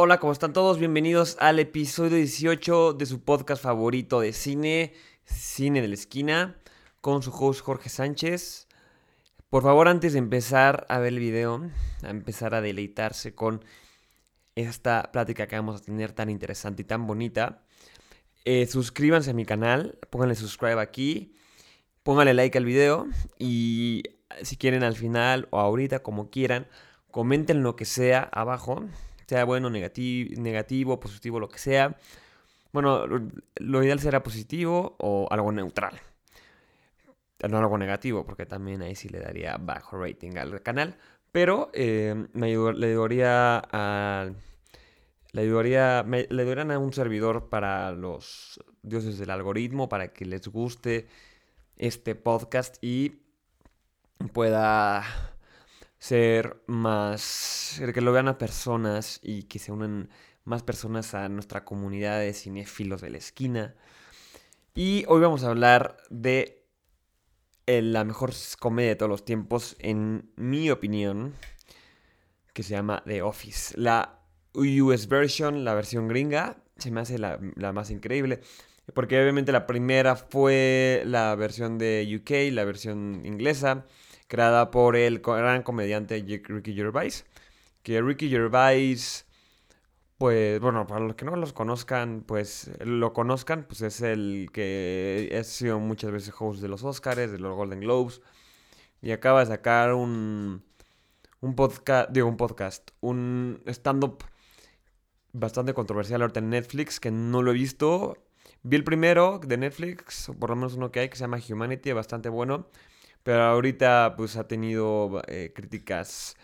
Hola, ¿cómo están todos? Bienvenidos al episodio 18 de su podcast favorito de cine, Cine de la Esquina, con su host Jorge Sánchez. Por favor, antes de empezar a ver el video, a empezar a deleitarse con esta plática que vamos a tener tan interesante y tan bonita, eh, suscríbanse a mi canal, pónganle subscribe aquí, pónganle like al video y si quieren al final o ahorita, como quieran, comenten lo que sea abajo sea bueno, negativo, negativo, positivo, lo que sea. Bueno, lo, ideal será positivo o algo neutral. No algo negativo, porque también ahí sí le daría bajo rating al canal. Pero eh, me le ayudaría a. Le ayudaría, le ayudarían a un servidor para los dioses del algoritmo, para que les guste este podcast y pueda ser más, que lo vean a personas y que se unan más personas a nuestra comunidad de cinéfilos de la esquina. Y hoy vamos a hablar de eh, la mejor comedia de todos los tiempos, en mi opinión, que se llama The Office. La US version, la versión gringa, se me hace la, la más increíble. Porque obviamente la primera fue la versión de UK, la versión inglesa creada por el gran comediante Ricky Gervais. Que Ricky Gervais, pues bueno, para los que no los conozcan, pues lo conozcan, pues es el que ha sido muchas veces host de los Oscars, de los Golden Globes. Y acaba de sacar un, un podcast, digo un podcast, un stand-up bastante controversial ahorita en Netflix, que no lo he visto. Vi el primero de Netflix, por lo menos uno que hay, que se llama Humanity, bastante bueno. Pero ahorita pues ha tenido eh, críticas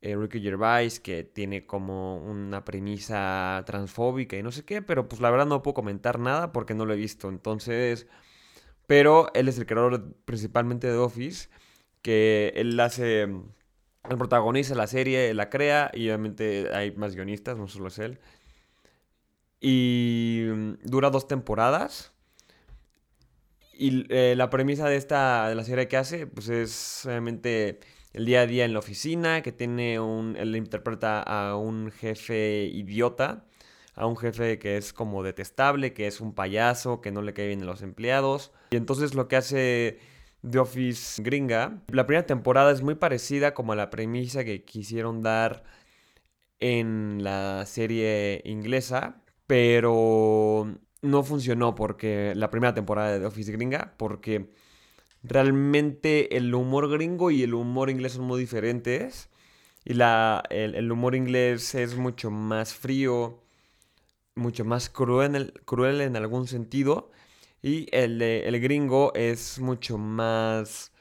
eh, Ricky Gervais que tiene como una premisa transfóbica y no sé qué, pero pues la verdad no puedo comentar nada porque no lo he visto. Entonces, pero él es el creador principalmente de Office, que él hace, el protagoniza la serie, la crea y obviamente hay más guionistas, no solo es él. Y mm, dura dos temporadas. Y eh, la premisa de esta, de la serie que hace, pues es obviamente el día a día en la oficina, que tiene un, él interpreta a un jefe idiota, a un jefe que es como detestable, que es un payaso, que no le cae bien a los empleados. Y entonces lo que hace The Office gringa, la primera temporada es muy parecida como a la premisa que quisieron dar en la serie inglesa, pero no funcionó porque la primera temporada de The Office gringa, porque realmente el humor gringo y el humor inglés son muy diferentes. Y la, el, humor inglés es mucho más frío, mucho más cruel, cruel en algún sentido. Y el, el gringo es mucho más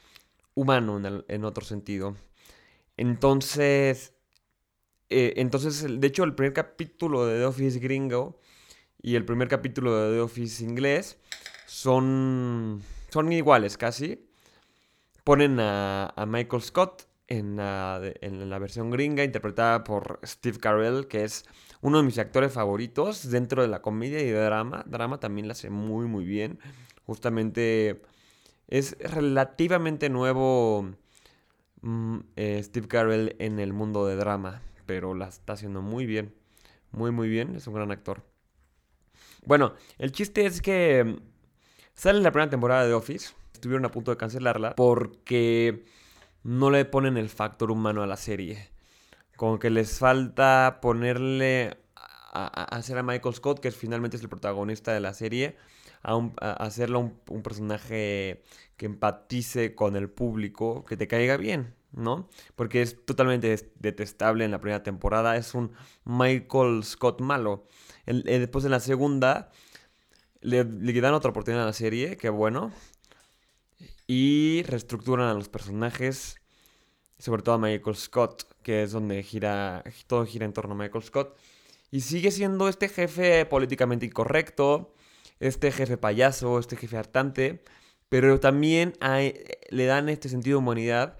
humano en, en otro sentido. Entonces, eh, entonces, de hecho, el primer capítulo de The Office gringo y el primer capítulo de The Office inglés son, son iguales casi. Ponen a, Michael Scott en la, en la, versión gringa, interpretada por Steve Carell, que es uno de mis actores favoritos dentro de la comedia y de drama. Drama también la hace muy, muy bien. Justamente es relativamente nuevo mm, eh, Steve Carell en el mundo de drama, pero la está haciendo muy bien. Muy, muy bien. Es un gran actor. Bueno, el chiste es que mm, sale la primera temporada de Office. Estuvieron a punto de cancelarla porque no le ponen el factor humano a la serie. Como que les falta ponerle a, hacer a Michael Scott, que finalmente es el protagonista de la serie, a, hacerlo un, personaje que empatice con el público, que te caiga bien, ¿no? Porque es totalmente detestable en la primera temporada. Es un Michael Scott malo. Eh, después en la segunda le, le, dan otra oportunidad a la serie, que bueno. Y reestructuran a los personajes, sobre todo a Michael Scott, que es donde gira, todo gira en torno a Michael Scott. Y sigue siendo este jefe políticamente incorrecto, este jefe payaso, este jefe hartante, pero también le dan este sentido de humanidad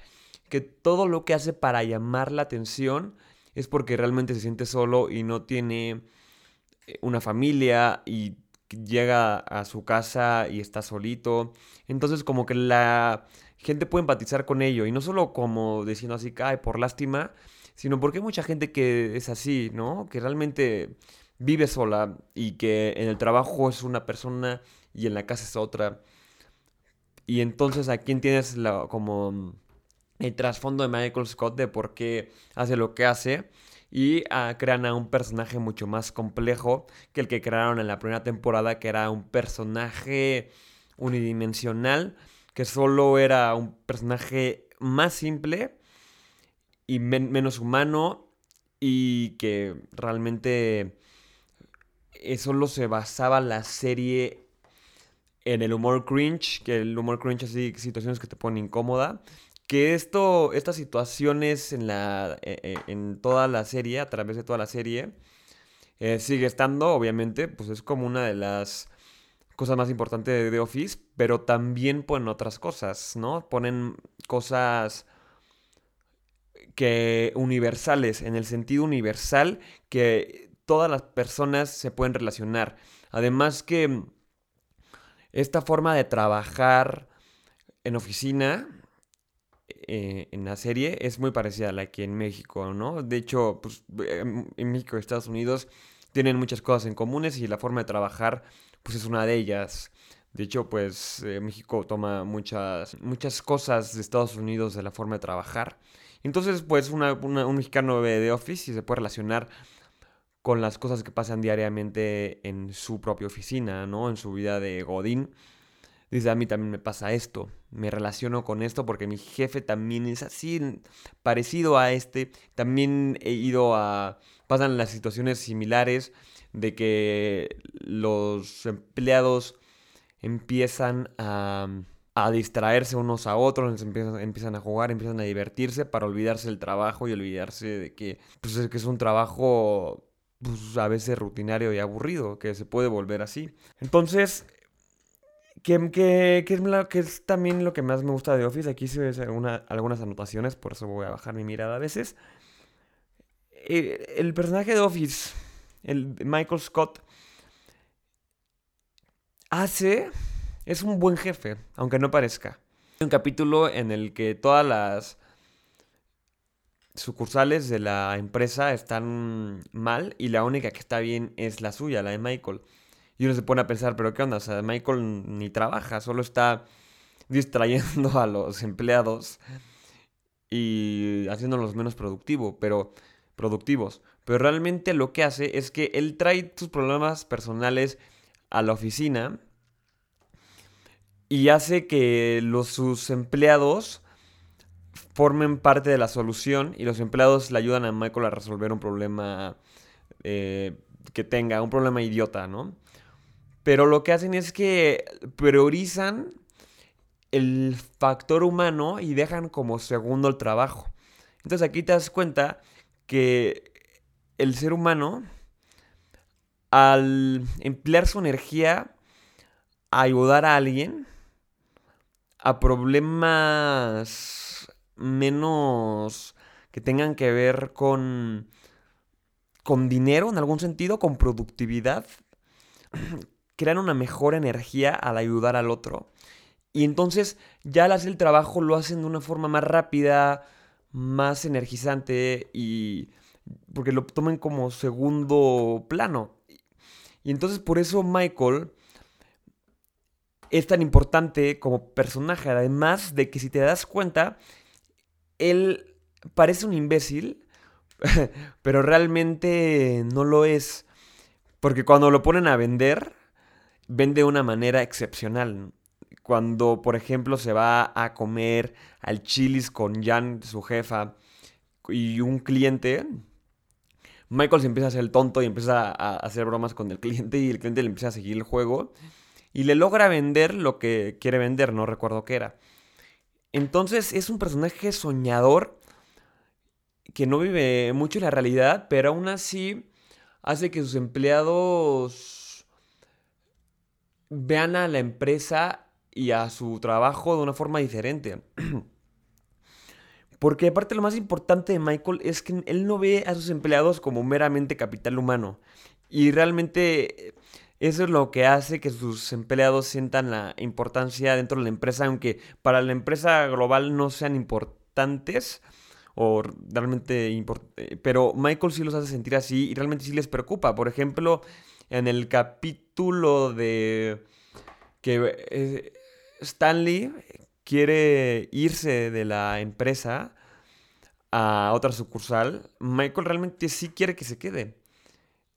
que todo lo que hace para llamar la atención es porque realmente se siente solo y no tiene eh, una familia y llega a su casa y está solito. Entonces como que la gente puede empatizar con ello y no solo como diciendo así, ay, por lástima, sino porque hay mucha gente que es así, ¿no? Que realmente vive sola y que en el trabajo es una persona y en la casa es otra. Y entonces aquí tienes la, como el trasfondo de Michael Scott de por qué hace lo que hace. Y ah, crean a un personaje mucho más complejo que el que crearon en la primera temporada, que era un personaje unidimensional, que solo era un personaje más simple y menos humano y que realmente solo se basaba la serie en el humor cringe, que el humor cringe así situaciones que te ponen incómoda, que esto, estas situaciones en, la, e, e, en toda la serie, a través de toda la serie, eh, sigue estando, obviamente, pues es como una de las cosas más importantes de The Office, pero también ponen otras cosas, ¿no? Ponen cosas que universales, en el sentido universal que todas las personas se pueden relacionar. Además que esta forma de trabajar en oficina eh, en la serie es muy parecida a la que en México, ¿no? De hecho, pues, en México y Estados Unidos tienen muchas cosas en comunes y la forma de trabajar pues es una de ellas. De hecho, pues eh, México toma muchas, muchas cosas de Estados Unidos de la forma de trabajar entonces, pues un mexicano ve The Office y se puede relacionar con las cosas que pasan diariamente en su propia oficina, ¿no? En su vida de Godín. Dice, a mí también me pasa esto, me relaciono con esto porque mi jefe también es así, parecido a este. También he ido a... pasan las situaciones similares de que los empleados empiezan a a distraerse unos a otros, empiezan, empiezan, a jugar, empiezan a divertirse para olvidarse del trabajo y olvidarse de que, pues, es, que es un trabajo pues, a veces rutinario y aburrido, que se puede volver así. Entonces, ¿qué, qué, qué es, lo, que es también lo que más me gusta de Office? Aquí se ven algunas anotaciones, por eso voy a bajar mi mirada a veces. Eh, el personaje de Office, el Michael Scott, hace es un buen jefe, aunque no parezca. Hay un capítulo en el que todas las sucursales de la empresa están mal y la única que está bien es la suya, la de Michael. Y uno se pone a pensar, pero ¿qué onda? O sea, Michael ni trabaja, solo está distrayendo a los empleados y haciéndolos menos productivo, pero productivos. Pero realmente lo que hace es que él trae sus problemas personales a la oficina y hace que los, sus empleados formen parte de la solución y los empleados le ayudan a Michael a resolver un problema eh, que tenga, un problema idiota, ¿no? Pero lo que hacen es que priorizan el factor humano y dejan como segundo el trabajo. Entonces aquí te das cuenta que el ser humano, al emplear su energía a ayudar a alguien, a problemas menos que tengan que ver con con dinero en algún sentido, con productividad, crean una mejor energía al ayudar al otro. Y entonces ya al hacer el trabajo lo hacen de una forma más rápida, más energizante y porque lo toman como segundo plano. Y entonces por eso Michael es tan importante como personaje. Además de que si te das cuenta, él parece un imbécil, pero realmente no lo es. Porque cuando lo ponen a vender, vende de una manera excepcional. Cuando, por ejemplo, se va a comer al chilis con Jan, su jefa, y un cliente, Michael se empieza a hacer el tonto y empieza a hacer bromas con el cliente y el cliente le empieza a seguir el juego y le logra vender lo que quiere vender, no recuerdo qué era. Entonces es un personaje soñador que no vive mucho en la realidad, pero aún así hace que sus empleados vean a la empresa y a su trabajo de una forma diferente. Porque aparte lo más importante de Michael es que él no ve a sus empleados como meramente capital humano. Y realmente eso es lo que hace que sus empleados sientan la importancia dentro de la empresa, aunque para la empresa global no sean importantes o realmente importante. Pero Michael sí los hace sentir así y realmente sí les preocupa. Por ejemplo, en el capítulo de que eh, Stanley quiere irse de la empresa a otra sucursal, Michael realmente sí quiere que se quede.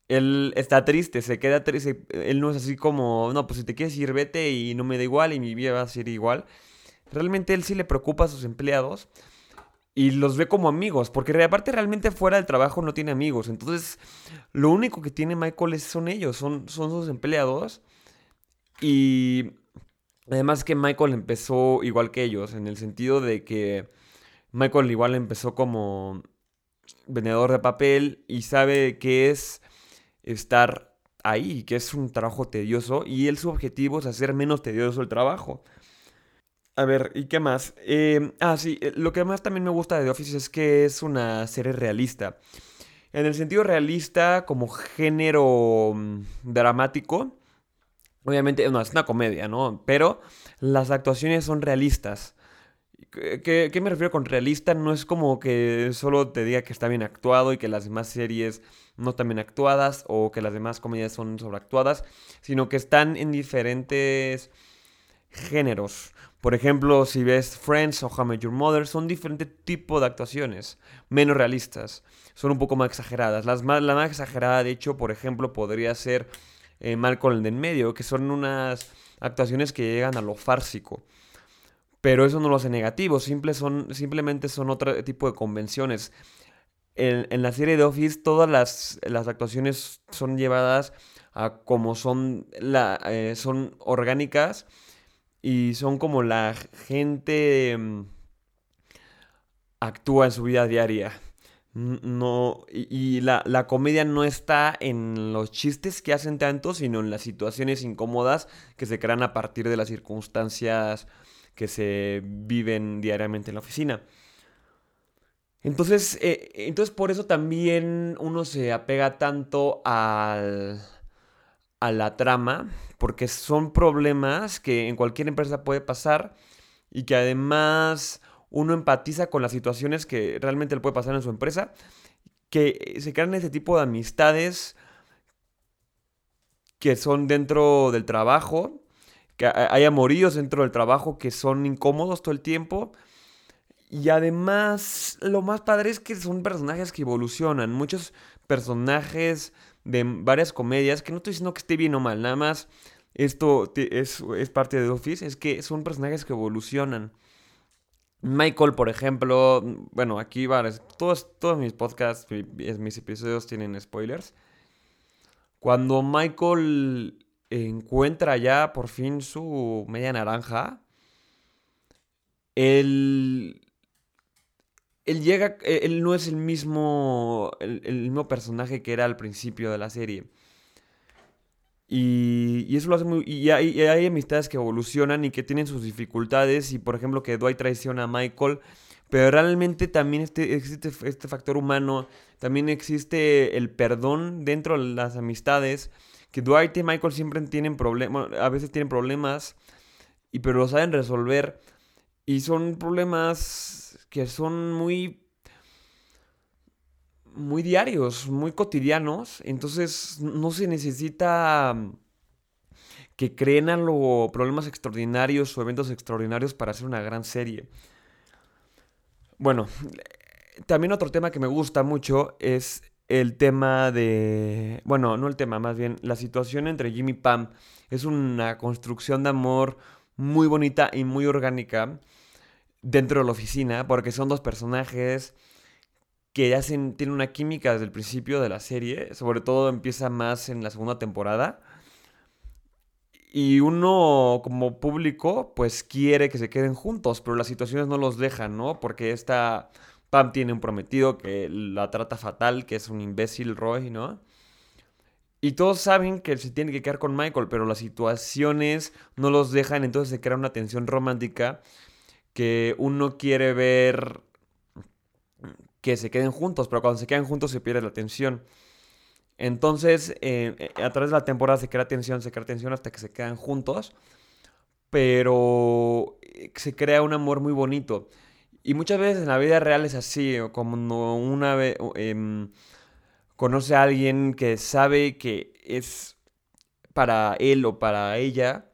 Él está triste, se queda triste. Él no es así como, no, pues si te quieres ir, vete y no me da igual y mi vida va a ser igual. Realmente él sí le preocupa a sus empleados y los ve como amigos, porque aparte realmente fuera del trabajo no tiene amigos. Entonces, lo único que tiene Michael es, son ellos, son, son sus empleados. Y además que Michael empezó igual que ellos, en el sentido de que Michael igual empezó como vendedor de papel y sabe que es estar ahí, que es un trabajo tedioso y él su objetivo es hacer menos tedioso el trabajo. A ver, ¿y qué más? Em, ah, sí, eh, lo que más también me gusta de The Office es que es una serie realista. En el sentido realista, como género mm, dramático, obviamente, no, es una comedia, ¿no? Pero las actuaciones son realistas. ¿Qué, ¿Qué, me refiero con realista? No es como que solo te diga que está bien actuado y que las demás series no están bien actuadas o que las demás comedias son sobreactuadas, sino que están en diferentes géneros. Por ejemplo, si ves Friends o How I Met Your Mother, son diferentes tipos de actuaciones, menos realistas, son un poco más exageradas. Las más, la más exagerada, de hecho, por ejemplo, podría ser eh, Malcolm en medio, que son unas actuaciones que llegan a lo fársico. Pero eso no lo hace negativo, simple son, simplemente son otro tipo de convenciones. En, la serie de Office todas las, las, actuaciones son llevadas a como son, la, eh, son orgánicas y son como la gente mm, actúa en su vida diaria. No, y, la, la, comedia no está en los chistes que hacen tanto, sino en las situaciones incómodas que se crean a partir de las circunstancias que se viven diariamente en la oficina. Entonces, eh, entonces por eso también uno se apega tanto al, a la trama, porque son problemas que en cualquier empresa puede pasar y que además uno empatiza con las situaciones que realmente le puede pasar en su empresa, que se crean ese tipo de amistades que son dentro del trabajo, que hay amoríos dentro del trabajo que son incómodos todo el tiempo. Y además, lo más padre es que son personajes que evolucionan. Muchos personajes de varias comedias, que no estoy diciendo que esté bien o mal, nada más esto es, es parte de Office, es que son personajes que evolucionan. Michael, por ejemplo, bueno, aquí va, todos, todos mis podcasts, mis episodios tienen spoilers. Cuando Michael encuentra ya por fin su media naranja, él, él llega, él no es el mismo, el, mismo personaje que era al principio de la serie. Y, eso lo hace muy... Y hay, hay, amistades que evolucionan y que tienen sus dificultades. Y por ejemplo que Dwight traiciona a Michael. Pero realmente también este, existe este factor humano. También existe el perdón dentro de las amistades. Que Dwight y Michael siempre tienen problemas. A veces tienen problemas. Y pero lo saben resolver. Y son problemas que son muy muy diarios, muy cotidianos, entonces no se necesita mm, que creen a problemas extraordinarios o eventos extraordinarios para hacer una gran serie. Bueno, también otro tema que me gusta mucho es el tema de... Bueno, no el tema, más bien la situación entre Jimmy y Pam. Es una construcción de amor muy bonita y muy orgánica dentro de la oficina, porque son dos personajes que hacen, tiene una química desde el principio de la serie, sobre todo empieza más en la segunda temporada. Y uno como público pues quiere que se queden juntos, pero las situaciones no los dejan, ¿no? Porque esta Pam tiene un prometido que la trata fatal, que es un imbécil Roy, ¿no? Y todos saben que se tiene que quedar con Michael, pero las situaciones no los dejan, entonces se crea una tensión romántica que uno quiere ver que se queden juntos, pero cuando se quedan juntos se pierde la tensión. Entonces, eh, eh, a través de la temporada se crea tensión, se crea tensión hasta que se quedan juntos, pero eh, se crea un amor muy bonito. Y muchas veces en la vida real es así, como una vez em, conoce a alguien que sabe que es para él o para ella,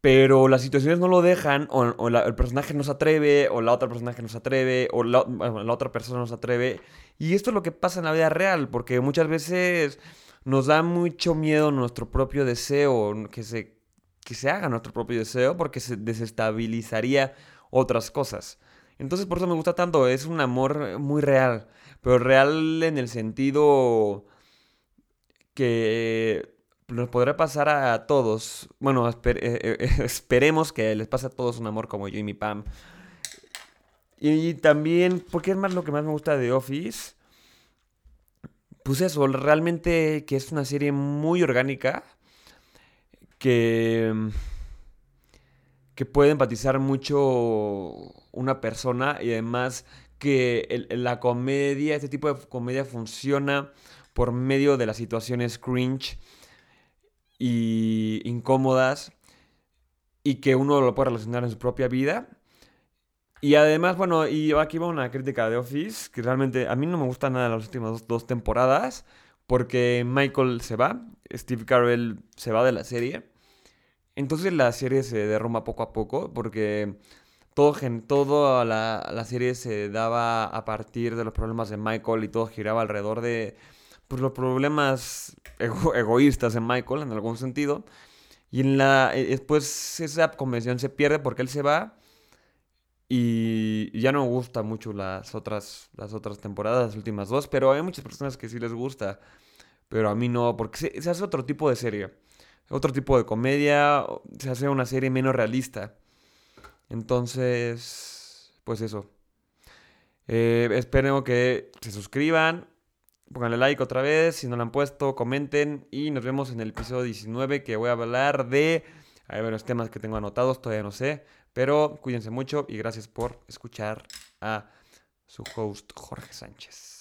pero las situaciones no lo dejan, o, el personaje no se atreve, o la otra personaje no se atreve, o la, la, otra persona no se atreve. Y esto es lo que pasa en la vida real, porque muchas veces nos da mucho miedo nuestro propio deseo, que se, que se haga nuestro propio deseo, porque se desestabilizaría otras cosas. Entonces por eso me gusta tanto, es un amor muy real, pero real en el sentido que nos podrá pasar a todos. Bueno, eh, eh, esperemos que les pase a todos un amor como yo y mi Pam. Y también, porque es más lo que más me gusta de Office. Pues eso, realmente que es una serie muy orgánica. Que que puede empatizar mucho una persona y además que la comedia, este tipo de comedia funciona por medio de las situaciones cringe y incómodas y que uno lo puede relacionar en su propia vida. Y además, bueno, y aquí va una crítica de Office, que realmente a mí no me gusta nada las últimas dos temporadas, porque Michael se va, Steve Carell se va de la serie. Entonces la serie se derrumba poco a poco porque todo, toda la, la, serie se daba a partir de los problemas de Michael y todo giraba alrededor de pues, los problemas egoístas de Michael en algún sentido. Y en la, eh, después esa convención se pierde porque él se va y ya no me gustan mucho las otras, las otras temporadas, las últimas dos, pero hay muchas personas que sí les gusta, pero a mí no, porque se, se hace otro tipo de serie otro tipo de comedia, se hace una serie menos realista. Entonces, pues eso. Eh, espero que se suscriban, pónganle like otra vez, si no lo han puesto, comenten y nos vemos en el episodio 19 que voy a hablar de... Hay varios temas que tengo anotados, todavía no sé, pero cuídense mucho y gracias por escuchar a su host Jorge Sánchez.